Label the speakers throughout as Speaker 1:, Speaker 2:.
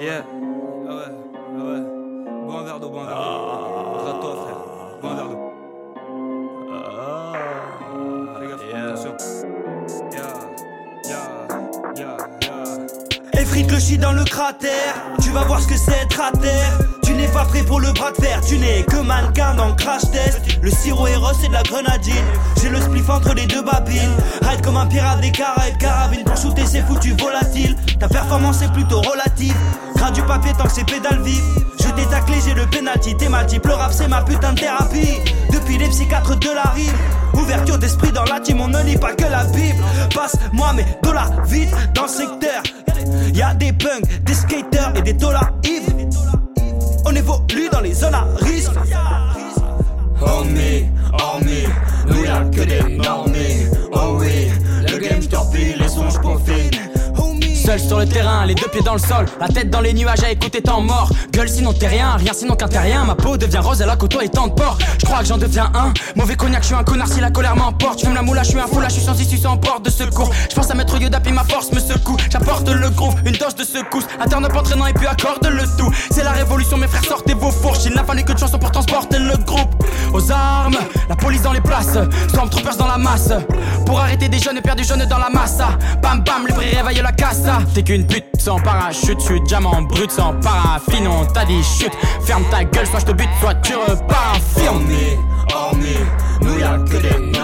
Speaker 1: Yeah. Ah ouais, ah ouais. Bon un verre d'eau, bon un verre d'eau. À toi, frère. Bon un verre d'eau. Fais gaffe, attention. Yeah, yeah, yeah, yeah.
Speaker 2: Effrite le shit dans le cratère, tu vas voir ce que c'est être à terre. Tu n'es pas prêt pour le bras de fer, tu n'es que mannequin dans le crash test. Le sirop héros c'est de la grenadine. J'ai le spliff entre les deux babines. Ride comme un pirate des Caraïbes, carabine pour shooter c'est foutu volatile. Ta performance est plutôt relative. Gras du papier tant que c'est pédale vive. Je t'ai taclé, j'ai le penalty, t'es ma type. Le rap c'est ma putain de thérapie. Depuis les psychiatres de la rime. Ouverture d'esprit dans la team, on ne lit pas que la Bible. Passe-moi mes dollars vite dans le secteur. Y'a des punks, des skaters et des dollars ivres. On évolue dans les zones à
Speaker 3: Sur le terrain, les deux pieds dans le sol, la tête dans les nuages à écouter tant mort. Gueule sinon t'es rien, rien sinon qu'un terrien. Ma peau devient rose, elle a côtoie et tant de porc. Je crois que j'en deviens un. Mauvais cognac, je suis un connard si la colère m'emporte. Je la moula, je suis un fou, là je suis sans issue, sans porte de secours. Je pense à mettre Yoda puis ma force me secoue. J'apporte le groove, une dose de secousse. Up entraînant et puis accorde le tout. C'est la révolution, mes frères, sortez vos fourches. Il n'a fallu que de chansons pour transporter le groupe. Aux armes, la police dans les places, Stormtroopers dans la masse. Pour arrêter des jeunes du jaune dans la massa. Bam bam, les prix réveillent la cassa. T'es qu'une pute sans parachute, chute, diamant brut sans paraffine. On t'a dit chute, ferme ta gueule, soit je te bute, soit tu repars en firme.
Speaker 4: Homie, homie, nous y'a que des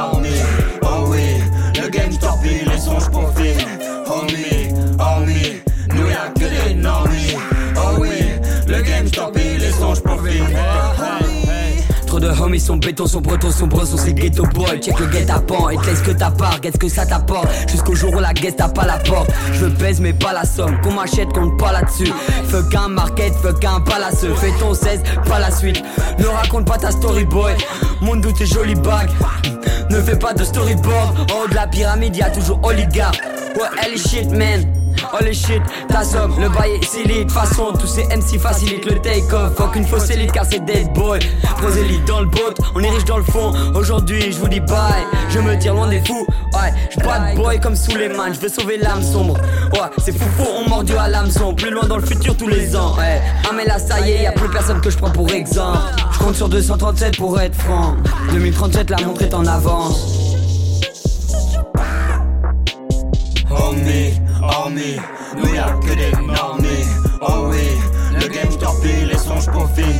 Speaker 5: De homies sont béton, sont bretons, sont bros, sont ces ghetto boys. Check le guet-apens et te laisse que ta part, qu'est-ce que ça t'apporte Jusqu'au jour où la guest tape pas la porte. Je pèse mais pas la somme, qu'on m'achète, compte pas là-dessus. Fuck un market, fuck un palace. Fais ton 16, pas la suite. Ne raconte pas ta story boy. Mon doute est joli bague. Ne fais pas de storyboard. En haut de la pyramide, y'a toujours oligarque. Ouais, elle est shit, man. Oh les shit, ta somme, le bail est silide. Façon, tous ces MC facilitent le take-off Fuck une fausse élite car c'est dead boy Prosélite dans le boat, on est riche dans le fond. Aujourd'hui je vous dis bye, je me tire loin des fous. Ouais, je bad boy comme sous les mains, je veux sauver l'âme sombre. Ouais, c'est fou fou, on mordu à l'hameçon. Plus loin dans le futur tous les ans. Ouais, ah mais là ça y est, y a plus personne que je prends pour exemple. Je compte sur 237 pour être franc. 2037 la montre est en avance
Speaker 4: homie, nous y'a que des normies. Oh oui, le game j'torpille, les sons j'profite.